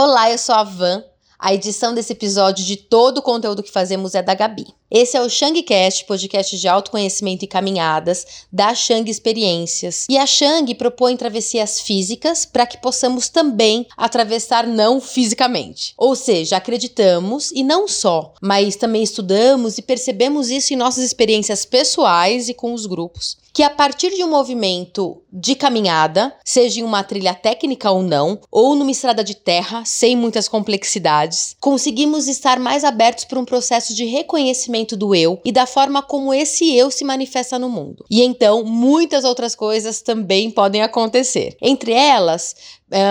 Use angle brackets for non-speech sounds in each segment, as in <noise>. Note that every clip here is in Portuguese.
Olá, eu sou a Van. A edição desse episódio de todo o conteúdo que fazemos é da Gabi. Esse é o Shangcast, podcast de autoconhecimento e caminhadas da Shang Experiências. E a Shang propõe travessias físicas para que possamos também atravessar não fisicamente. Ou seja, acreditamos e não só, mas também estudamos e percebemos isso em nossas experiências pessoais e com os grupos. Que a partir de um movimento de caminhada, seja em uma trilha técnica ou não, ou numa estrada de terra, sem muitas complexidades, conseguimos estar mais abertos para um processo de reconhecimento do eu e da forma como esse eu se manifesta no mundo. E então, muitas outras coisas também podem acontecer. Entre elas,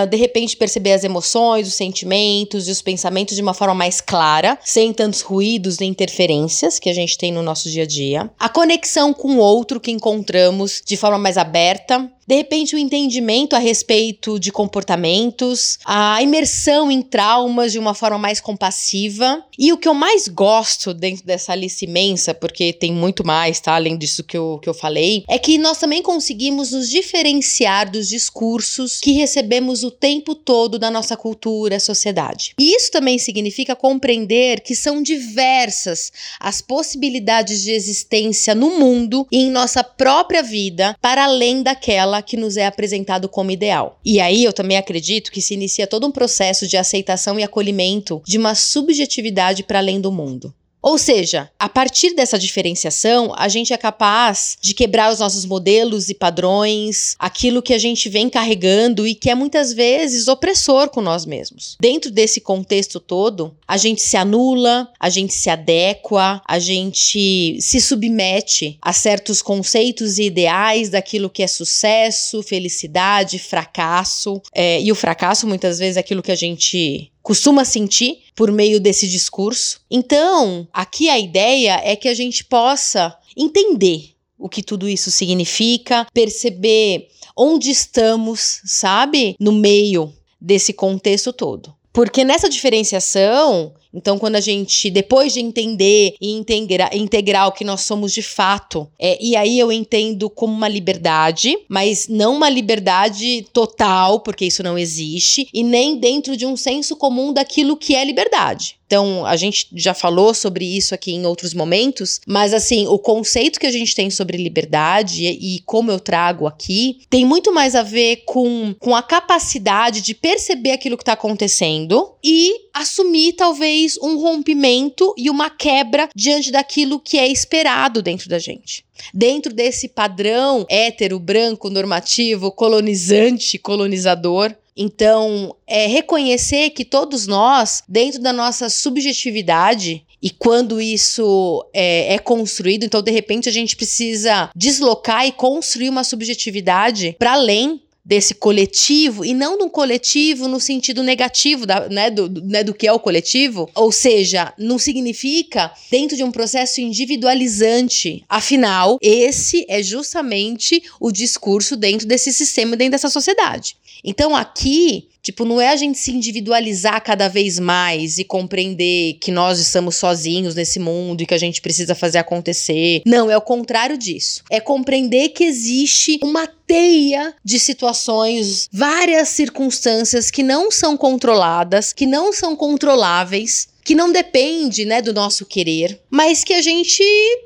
de repente perceber as emoções, os sentimentos e os pensamentos de uma forma mais clara, sem tantos ruídos nem interferências que a gente tem no nosso dia a dia. A conexão com o outro que encontramos de forma mais aberta, de repente, o entendimento a respeito de comportamentos, a imersão em traumas de uma forma mais compassiva. E o que eu mais gosto dentro dessa lista imensa, porque tem muito mais, tá? Além disso que eu, que eu falei, é que nós também conseguimos nos diferenciar dos discursos que recebemos o tempo todo da nossa cultura, sociedade. E isso também significa compreender que são diversas as possibilidades de existência no mundo e em nossa própria vida, para além daquela que nos é apresentado como ideal. E aí eu também acredito que se inicia todo um processo de aceitação e acolhimento de uma subjetividade para além do mundo. Ou seja, a partir dessa diferenciação, a gente é capaz de quebrar os nossos modelos e padrões, aquilo que a gente vem carregando e que é muitas vezes opressor com nós mesmos. Dentro desse contexto todo, a gente se anula, a gente se adequa, a gente se submete a certos conceitos e ideais daquilo que é sucesso, felicidade, fracasso. É, e o fracasso muitas vezes é aquilo que a gente costuma sentir por meio desse discurso. Então, aqui a ideia é que a gente possa entender o que tudo isso significa, perceber onde estamos, sabe, no meio desse contexto todo. Porque nessa diferenciação, então, quando a gente, depois de entender e integrar, integrar o que nós somos de fato, é, e aí eu entendo como uma liberdade, mas não uma liberdade total, porque isso não existe, e nem dentro de um senso comum daquilo que é liberdade. Então, a gente já falou sobre isso aqui em outros momentos, mas assim, o conceito que a gente tem sobre liberdade e, e como eu trago aqui tem muito mais a ver com, com a capacidade de perceber aquilo que está acontecendo e assumir talvez um rompimento e uma quebra diante daquilo que é esperado dentro da gente. Dentro desse padrão hétero, branco, normativo, colonizante, colonizador, então, é reconhecer que todos nós, dentro da nossa subjetividade, e quando isso é, é, construído, então de repente a gente precisa deslocar e construir uma subjetividade para além desse coletivo e não de coletivo no sentido negativo da, né, do, né, do que é o coletivo, ou seja, não significa dentro de um processo individualizante. Afinal, esse é justamente o discurso dentro desse sistema, dentro dessa sociedade. Então aqui Tipo, não é a gente se individualizar cada vez mais e compreender que nós estamos sozinhos nesse mundo e que a gente precisa fazer acontecer. Não, é o contrário disso. É compreender que existe uma teia de situações, várias circunstâncias que não são controladas, que não são controláveis que não depende, né, do nosso querer, mas que a gente,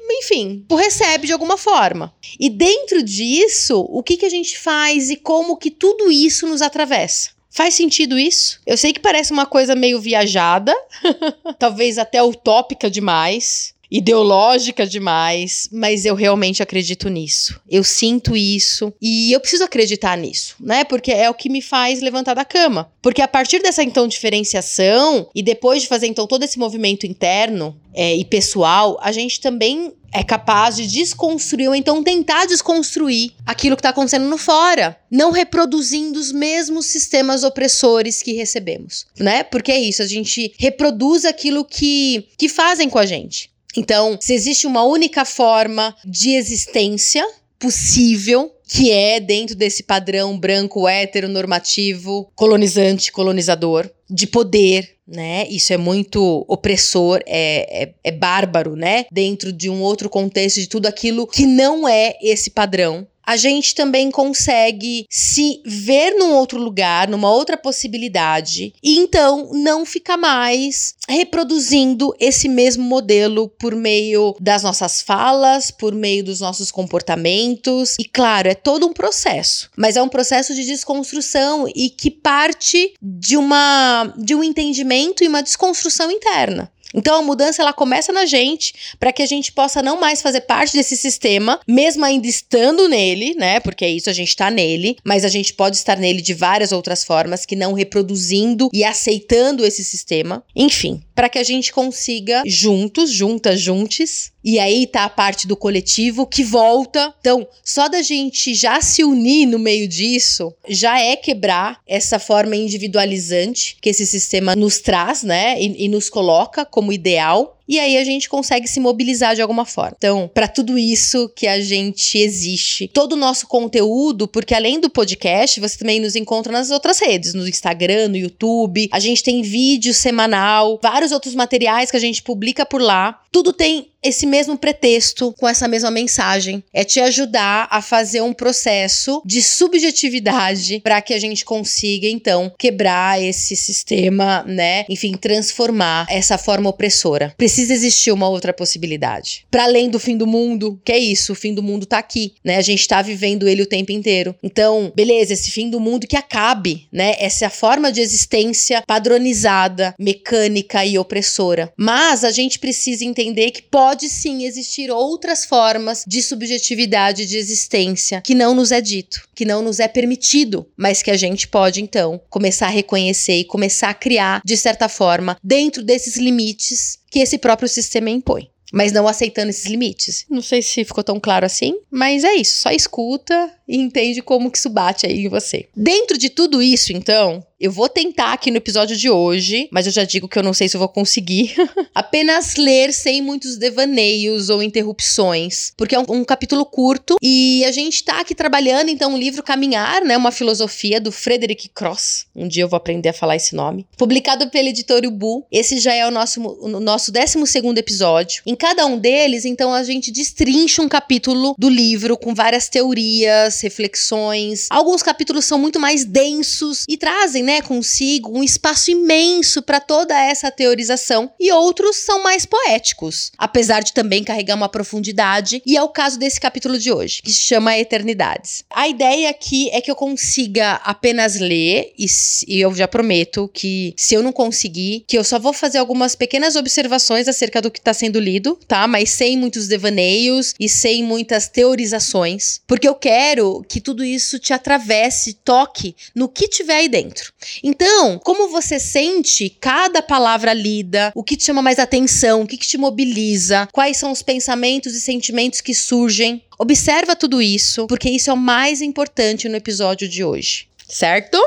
enfim, recebe de alguma forma. E dentro disso, o que que a gente faz e como que tudo isso nos atravessa? Faz sentido isso? Eu sei que parece uma coisa meio viajada, <laughs> talvez até utópica demais, ideológica demais, mas eu realmente acredito nisso. Eu sinto isso e eu preciso acreditar nisso, né? Porque é o que me faz levantar da cama. Porque a partir dessa então diferenciação e depois de fazer então todo esse movimento interno é, e pessoal, a gente também é capaz de desconstruir ou então tentar desconstruir aquilo que está acontecendo no fora, não reproduzindo os mesmos sistemas opressores que recebemos, né? Porque é isso, a gente reproduz aquilo que, que fazem com a gente. Então, se existe uma única forma de existência possível, que é dentro desse padrão branco, heteronormativo, colonizante, colonizador, de poder, né? Isso é muito opressor, é, é, é bárbaro, né? Dentro de um outro contexto de tudo aquilo que não é esse padrão a gente também consegue se ver num outro lugar, numa outra possibilidade, e então não ficar mais reproduzindo esse mesmo modelo por meio das nossas falas, por meio dos nossos comportamentos. E claro, é todo um processo, mas é um processo de desconstrução e que parte de uma de um entendimento e uma desconstrução interna. Então a mudança ela começa na gente para que a gente possa não mais fazer parte desse sistema, mesmo ainda estando nele, né? Porque é isso, a gente está nele, mas a gente pode estar nele de várias outras formas que não reproduzindo e aceitando esse sistema. Enfim, para que a gente consiga juntos, juntas, juntes, e aí tá a parte do coletivo que volta. Então, só da gente já se unir no meio disso, já é quebrar essa forma individualizante que esse sistema nos traz, né? E, e nos coloca como ideal e aí a gente consegue se mobilizar de alguma forma. Então, para tudo isso que a gente existe, todo o nosso conteúdo, porque além do podcast, você também nos encontra nas outras redes, no Instagram, no YouTube, a gente tem vídeo semanal, vários outros materiais que a gente publica por lá. Tudo tem esse mesmo pretexto, com essa mesma mensagem. É te ajudar a fazer um processo de subjetividade para que a gente consiga, então, quebrar esse sistema, né? Enfim, transformar essa forma opressora. Precisa existir uma outra possibilidade. Para além do fim do mundo, que é isso, o fim do mundo tá aqui, né? A gente tá vivendo ele o tempo inteiro. Então, beleza, esse fim do mundo que acabe, né? Essa é a forma de existência padronizada, mecânica e opressora. Mas a gente precisa entender que pode sim existir outras formas de subjetividade de existência que não nos é dito, que não nos é permitido, mas que a gente pode então começar a reconhecer e começar a criar, de certa forma, dentro desses limites que esse próprio sistema impõe mas não aceitando esses limites. Não sei se ficou tão claro assim, mas é isso. Só escuta e entende como que isso bate aí em você. Dentro de tudo isso, então, eu vou tentar aqui no episódio de hoje, mas eu já digo que eu não sei se eu vou conseguir. <laughs> apenas ler sem muitos devaneios ou interrupções, porque é um, um, capítulo curto e a gente tá aqui trabalhando então o livro Caminhar, né, uma filosofia do Frederick Cross. Um dia eu vou aprender a falar esse nome. Publicado pela editora Ubu. Esse já é o nosso o nosso 12 segundo episódio. Em cada um deles, então a gente destrincha um capítulo do livro com várias teorias, reflexões. Alguns capítulos são muito mais densos e trazem, né, consigo um espaço imenso para toda essa teorização, e outros são mais poéticos, apesar de também carregar uma profundidade, e é o caso desse capítulo de hoje, que se chama Eternidades. A ideia aqui é que eu consiga apenas ler, e, e eu já prometo que se eu não conseguir, que eu só vou fazer algumas pequenas observações acerca do que está sendo lido, tá? Mas sem muitos devaneios e sem muitas teorizações, porque eu que tudo isso te atravesse, toque no que tiver aí dentro. Então, como você sente cada palavra lida, o que te chama mais atenção, o que, que te mobiliza, quais são os pensamentos e sentimentos que surgem. Observa tudo isso, porque isso é o mais importante no episódio de hoje, certo?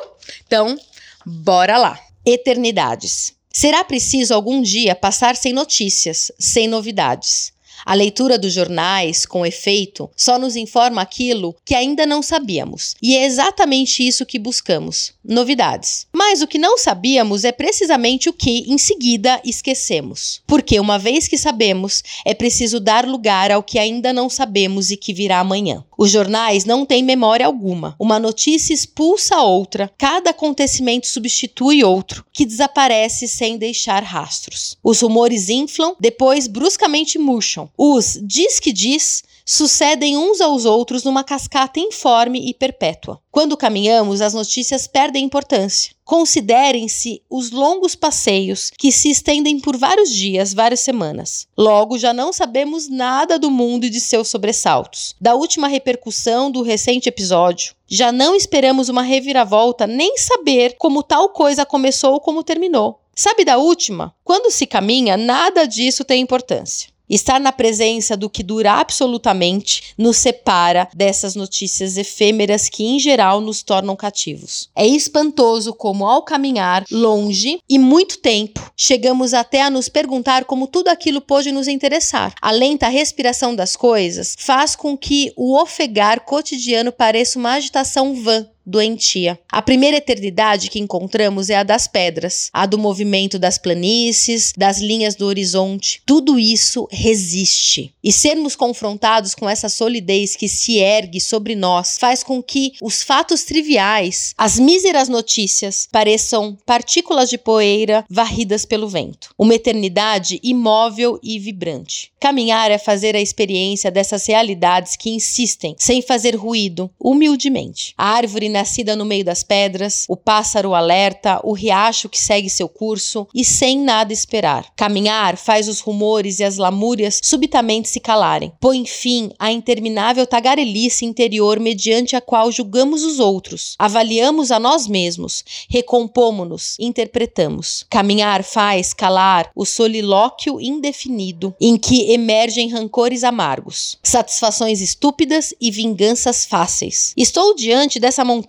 Então, bora lá. Eternidades. Será preciso algum dia passar sem notícias, sem novidades. A leitura dos jornais, com efeito, só nos informa aquilo que ainda não sabíamos. E é exatamente isso que buscamos: novidades. Mas o que não sabíamos é precisamente o que, em seguida, esquecemos. Porque, uma vez que sabemos, é preciso dar lugar ao que ainda não sabemos e que virá amanhã. Os jornais não têm memória alguma. Uma notícia expulsa outra, cada acontecimento substitui outro, que desaparece sem deixar rastros. Os rumores inflam, depois bruscamente murcham. Os diz que diz sucedem uns aos outros numa cascata informe e perpétua. Quando caminhamos, as notícias perdem importância. Considerem-se os longos passeios que se estendem por vários dias, várias semanas. Logo, já não sabemos nada do mundo e de seus sobressaltos. Da última repercussão do recente episódio, já não esperamos uma reviravolta nem saber como tal coisa começou ou como terminou. Sabe da última? Quando se caminha, nada disso tem importância. Estar na presença do que dura absolutamente nos separa dessas notícias efêmeras que, em geral, nos tornam cativos. É espantoso como, ao caminhar longe e muito tempo, chegamos até a nos perguntar como tudo aquilo pôde nos interessar. A lenta respiração das coisas faz com que o ofegar cotidiano pareça uma agitação vã doentia. A primeira eternidade que encontramos é a das pedras, a do movimento das planícies, das linhas do horizonte. Tudo isso resiste. E sermos confrontados com essa solidez que se ergue sobre nós faz com que os fatos triviais, as míseras notícias, pareçam partículas de poeira varridas pelo vento. Uma eternidade imóvel e vibrante. Caminhar é fazer a experiência dessas realidades que insistem, sem fazer ruído, humildemente. A árvore nascida no meio das pedras, o pássaro alerta, o riacho que segue seu curso e sem nada esperar. Caminhar faz os rumores e as lamúrias subitamente se calarem. Põe fim à interminável tagarelice interior mediante a qual julgamos os outros, avaliamos a nós mesmos, recompomos-nos, interpretamos. Caminhar faz calar o solilóquio indefinido em que emergem rancores amargos, satisfações estúpidas e vinganças fáceis. Estou diante dessa montanha,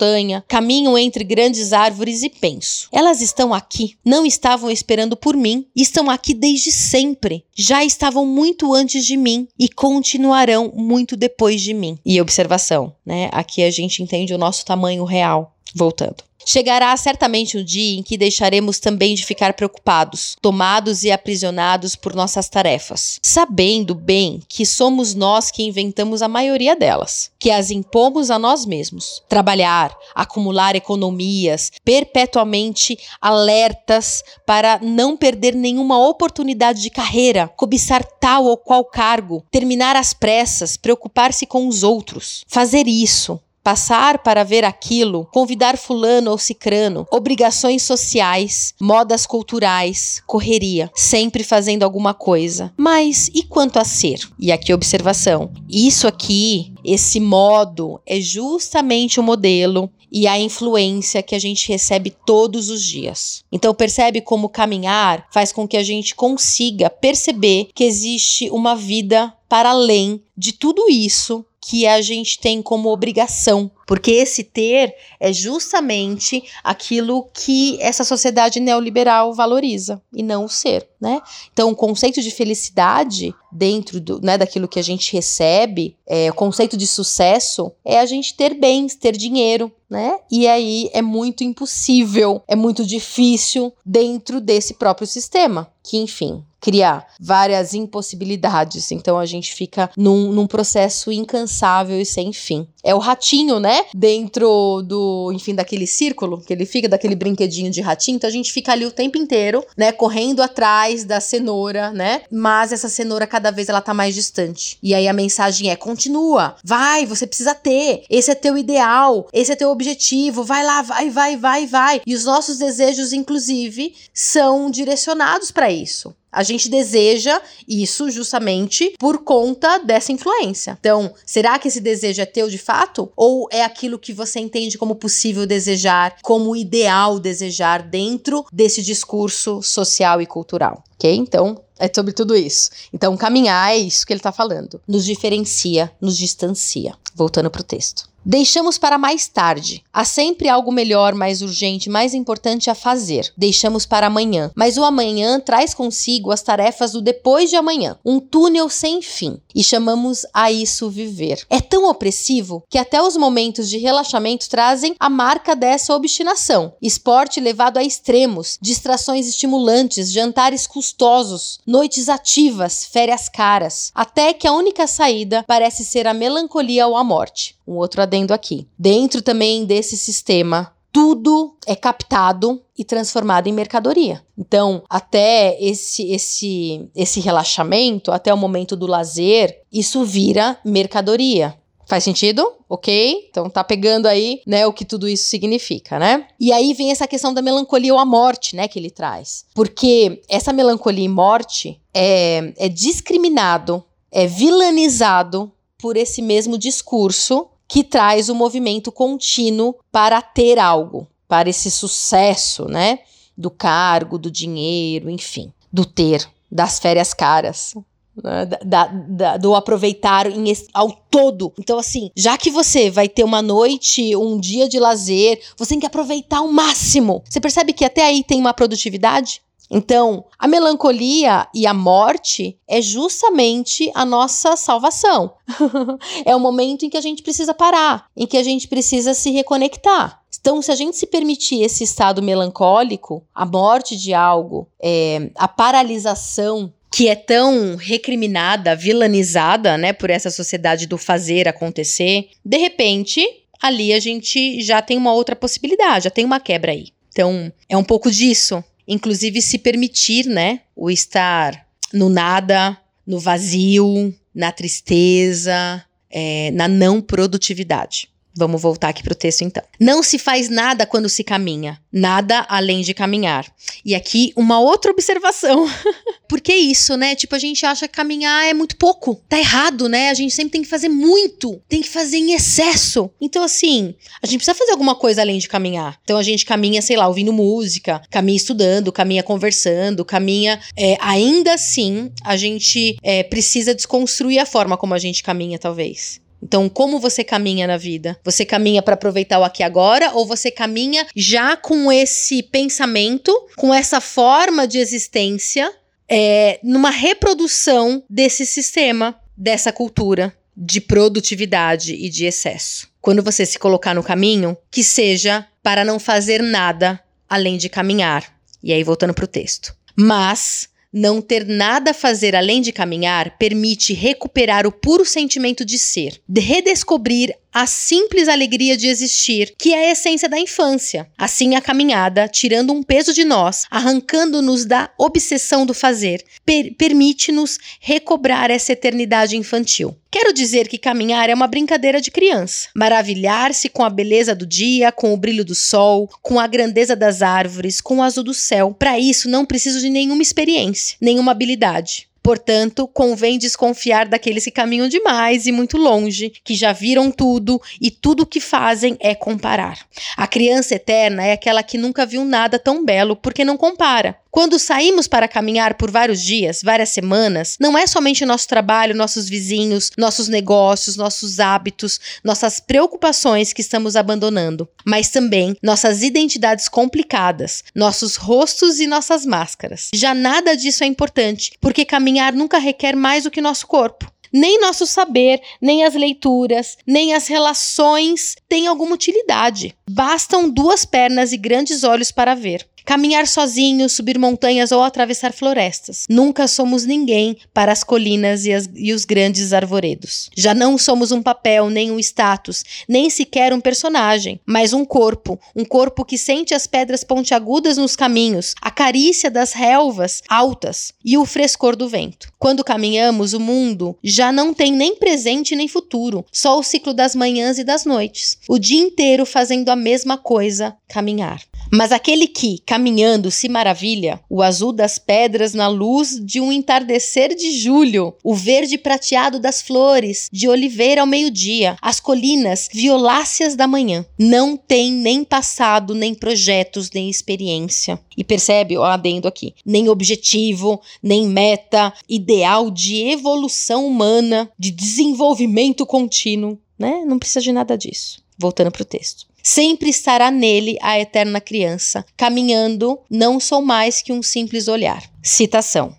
caminho entre grandes árvores e penso. Elas estão aqui, não estavam esperando por mim, estão aqui desde sempre. Já estavam muito antes de mim e continuarão muito depois de mim. E observação, né? Aqui a gente entende o nosso tamanho real. Voltando. Chegará certamente um dia em que deixaremos também de ficar preocupados, tomados e aprisionados por nossas tarefas, sabendo bem que somos nós que inventamos a maioria delas, que as impomos a nós mesmos. Trabalhar, acumular economias, perpetuamente alertas para não perder nenhuma oportunidade de carreira, cobiçar tal ou qual cargo, terminar às pressas, preocupar-se com os outros. Fazer isso passar para ver aquilo, convidar fulano ou cicrano, obrigações sociais, modas culturais, correria, sempre fazendo alguma coisa. Mas e quanto a ser? E aqui observação. Isso aqui, esse modo é justamente o modelo e a influência que a gente recebe todos os dias. Então percebe como caminhar faz com que a gente consiga perceber que existe uma vida para além de tudo isso que a gente tem como obrigação, porque esse ter é justamente aquilo que essa sociedade neoliberal valoriza e não o ser, né? Então, o conceito de felicidade dentro do, né, daquilo que a gente recebe, é, o conceito de sucesso é a gente ter bens, ter dinheiro, né? E aí é muito impossível, é muito difícil dentro desse próprio sistema, que enfim, criar várias impossibilidades. Então a gente fica num, num processo incansável e sem fim. É o ratinho, né? Dentro do, enfim, daquele círculo que ele fica, daquele brinquedinho de ratinho. Então a gente fica ali o tempo inteiro, né? Correndo atrás da cenoura, né? Mas essa cenoura cada vez ela tá mais distante. E aí a mensagem é: continua, vai, você precisa ter. Esse é teu ideal, esse é teu objetivo. Vai lá, vai, vai, vai, vai. E os nossos desejos, inclusive, são direcionados para isso. A gente deseja isso justamente por conta dessa influência. Então, será que esse desejo é teu de fato? Ou é aquilo que você entende como possível desejar, como ideal desejar dentro desse discurso social e cultural? Ok? Então, é sobre tudo isso. Então, caminhar é isso que ele está falando. Nos diferencia, nos distancia. Voltando para o texto. Deixamos para mais tarde. Há sempre algo melhor, mais urgente, mais importante a fazer. Deixamos para amanhã. Mas o amanhã traz consigo as tarefas do depois de amanhã. Um túnel sem fim. E chamamos a isso viver. É tão opressivo que até os momentos de relaxamento trazem a marca dessa obstinação. Esporte levado a extremos, distrações estimulantes, jantares custosos, noites ativas, férias caras. Até que a única saída parece ser a melancolia ou a morte. Um outro adendo aqui. Dentro também desse sistema, tudo é captado e transformado em mercadoria. Então, até esse esse esse relaxamento, até o momento do lazer, isso vira mercadoria. Faz sentido? Ok? Então tá pegando aí, né, o que tudo isso significa, né? E aí vem essa questão da melancolia ou a morte, né, que ele traz. Porque essa melancolia e morte é, é discriminado, é vilanizado por esse mesmo discurso que traz o movimento contínuo para ter algo, para esse sucesso, né? Do cargo, do dinheiro, enfim, do ter, das férias caras. Né? Da, da, do aproveitar em, ao todo. Então, assim, já que você vai ter uma noite, um dia de lazer, você tem que aproveitar ao máximo. Você percebe que até aí tem uma produtividade? Então, a melancolia e a morte é justamente a nossa salvação. <laughs> é o momento em que a gente precisa parar, em que a gente precisa se reconectar. Então, se a gente se permitir esse estado melancólico, a morte de algo, é, a paralisação que é tão recriminada, vilanizada, né, por essa sociedade do fazer acontecer, de repente, ali a gente já tem uma outra possibilidade, já tem uma quebra aí. Então, é um pouco disso. Inclusive, se permitir, né, o estar no nada, no vazio, na tristeza, é, na não produtividade. Vamos voltar aqui para o texto então. Não se faz nada quando se caminha, nada além de caminhar. E aqui uma outra observação. <laughs> Por que isso, né? Tipo, a gente acha que caminhar é muito pouco. Tá errado, né? A gente sempre tem que fazer muito, tem que fazer em excesso. Então, assim, a gente precisa fazer alguma coisa além de caminhar. Então, a gente caminha, sei lá, ouvindo música, caminha estudando, caminha conversando, caminha. É, ainda assim, a gente é, precisa desconstruir a forma como a gente caminha, talvez. Então, como você caminha na vida? Você caminha para aproveitar o aqui agora ou você caminha já com esse pensamento, com essa forma de existência, é, numa reprodução desse sistema, dessa cultura de produtividade e de excesso? Quando você se colocar no caminho, que seja para não fazer nada além de caminhar. E aí, voltando para o texto. Mas não ter nada a fazer além de caminhar permite recuperar o puro sentimento de ser, de redescobrir a simples alegria de existir, que é a essência da infância. Assim, a caminhada, tirando um peso de nós, arrancando-nos da obsessão do fazer, per permite-nos recobrar essa eternidade infantil. Quero dizer que caminhar é uma brincadeira de criança. Maravilhar-se com a beleza do dia, com o brilho do sol, com a grandeza das árvores, com o azul do céu. Para isso, não preciso de nenhuma experiência, nenhuma habilidade. Portanto, convém desconfiar daqueles que caminham demais e muito longe, que já viram tudo e tudo o que fazem é comparar. A criança eterna é aquela que nunca viu nada tão belo porque não compara. Quando saímos para caminhar por vários dias, várias semanas, não é somente nosso trabalho, nossos vizinhos, nossos negócios, nossos hábitos, nossas preocupações que estamos abandonando, mas também nossas identidades complicadas, nossos rostos e nossas máscaras. Já nada disso é importante, porque caminhar nunca requer mais do que nosso corpo. Nem nosso saber, nem as leituras, nem as relações têm alguma utilidade. Bastam duas pernas e grandes olhos para ver. Caminhar sozinho, subir montanhas ou atravessar florestas. Nunca somos ninguém para as colinas e, as, e os grandes arvoredos. Já não somos um papel, nem um status, nem sequer um personagem, mas um corpo. Um corpo que sente as pedras pontiagudas nos caminhos, a carícia das relvas altas e o frescor do vento. Quando caminhamos, o mundo já não tem nem presente nem futuro, só o ciclo das manhãs e das noites. O dia inteiro fazendo a mesma coisa, caminhar. Mas aquele que, caminhando, se maravilha, o azul das pedras na luz de um entardecer de julho, o verde prateado das flores, de oliveira ao meio-dia, as colinas violáceas da manhã, não tem nem passado, nem projetos, nem experiência. E percebe, ó, adendo aqui, nem objetivo, nem meta, ideal de evolução humana, de desenvolvimento contínuo, né? Não precisa de nada disso. Voltando para o texto. Sempre estará nele a eterna criança. Caminhando, não sou mais que um simples olhar. Citação.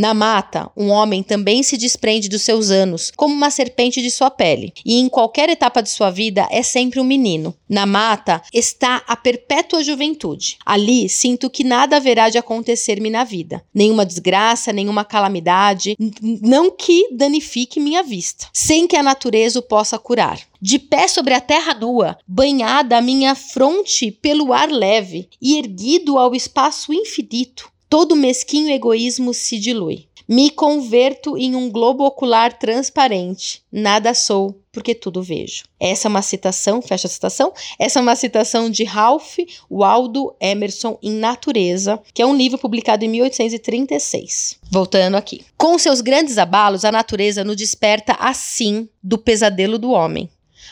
Na mata, um homem também se desprende dos seus anos, como uma serpente de sua pele, e em qualquer etapa de sua vida é sempre um menino. Na mata está a perpétua juventude. Ali sinto que nada haverá de acontecer-me na vida, nenhuma desgraça, nenhuma calamidade, não que danifique minha vista, sem que a natureza o possa curar. De pé sobre a terra nua, banhada a minha fronte pelo ar leve e erguido ao espaço infinito, todo mesquinho egoísmo se dilui. Me converto em um globo ocular transparente. Nada sou, porque tudo vejo. Essa é uma citação, fecha a citação. Essa é uma citação de Ralph Waldo Emerson em Natureza, que é um livro publicado em 1836. Voltando aqui. Com seus grandes abalos, a natureza nos desperta assim do pesadelo do homem.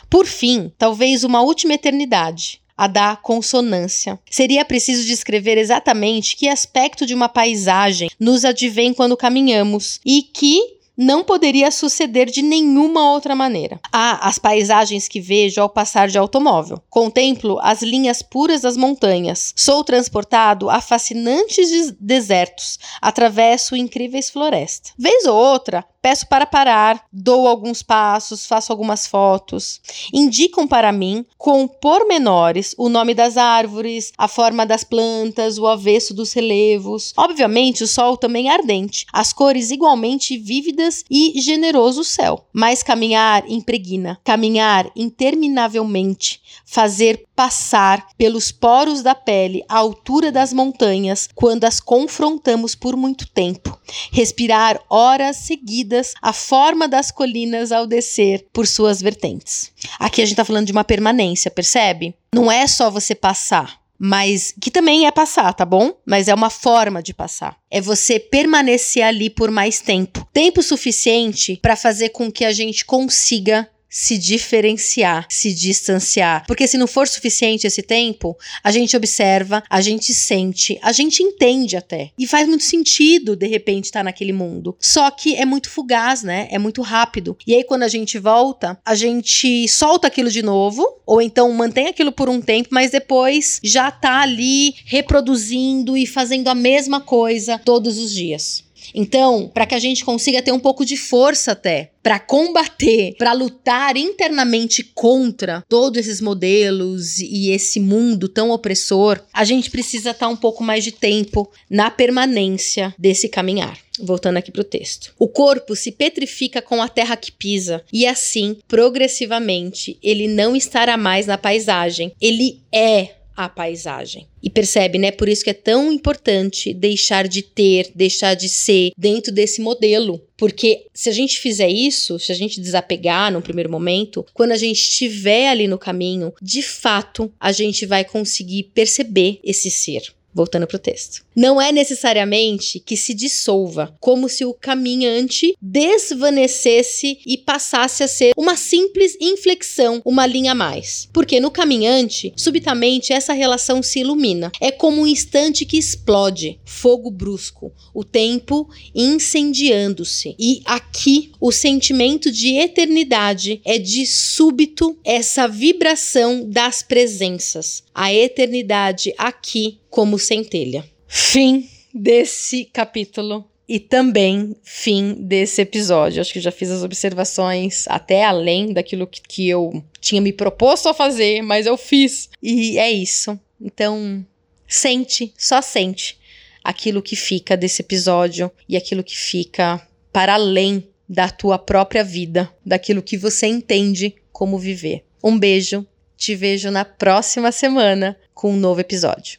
Por fim, talvez uma última eternidade, a da consonância. Seria preciso descrever exatamente que aspecto de uma paisagem nos advém quando caminhamos e que não poderia suceder de nenhuma outra maneira. Há as paisagens que vejo ao passar de automóvel. Contemplo as linhas puras das montanhas. Sou transportado a fascinantes desertos. Atravesso incríveis florestas. Vez ou outra, peço para parar, dou alguns passos, faço algumas fotos. Indicam para mim, com pormenores, o nome das árvores, a forma das plantas, o avesso dos relevos. Obviamente, o sol também é ardente, as cores igualmente vívidas e generoso o céu. Mas caminhar impregna, caminhar interminavelmente, fazer passar pelos poros da pele a altura das montanhas quando as confrontamos por muito tempo, respirar horas seguidas a forma das colinas ao descer por suas vertentes. Aqui a gente está falando de uma permanência, percebe? Não é só você passar mas que também é passar, tá bom? Mas é uma forma de passar. É você permanecer ali por mais tempo. Tempo suficiente para fazer com que a gente consiga se diferenciar, se distanciar. Porque se não for suficiente esse tempo, a gente observa, a gente sente, a gente entende até. E faz muito sentido, de repente, estar tá naquele mundo. Só que é muito fugaz, né? É muito rápido. E aí, quando a gente volta, a gente solta aquilo de novo, ou então mantém aquilo por um tempo, mas depois já tá ali reproduzindo e fazendo a mesma coisa todos os dias. Então, para que a gente consiga ter um pouco de força até para combater, para lutar internamente contra todos esses modelos e esse mundo tão opressor, a gente precisa estar tá um pouco mais de tempo na permanência desse caminhar. Voltando aqui para o texto. O corpo se petrifica com a terra que pisa, e assim, progressivamente, ele não estará mais na paisagem, ele é a paisagem. E percebe, né? Por isso que é tão importante deixar de ter, deixar de ser dentro desse modelo. Porque se a gente fizer isso, se a gente desapegar no primeiro momento, quando a gente estiver ali no caminho, de fato a gente vai conseguir perceber esse ser. Voltando para o texto. Não é necessariamente que se dissolva, como se o caminhante desvanecesse e passasse a ser uma simples inflexão, uma linha a mais. Porque no caminhante, subitamente essa relação se ilumina. É como um instante que explode, fogo brusco, o tempo incendiando-se. E aqui o sentimento de eternidade é de súbito essa vibração das presenças. A eternidade aqui como centelha. Fim desse capítulo e também fim desse episódio. Acho que já fiz as observações até além daquilo que, que eu tinha me proposto a fazer, mas eu fiz. E é isso. Então, sente, só sente aquilo que fica desse episódio e aquilo que fica para além da tua própria vida, daquilo que você entende como viver. Um beijo, te vejo na próxima semana com um novo episódio.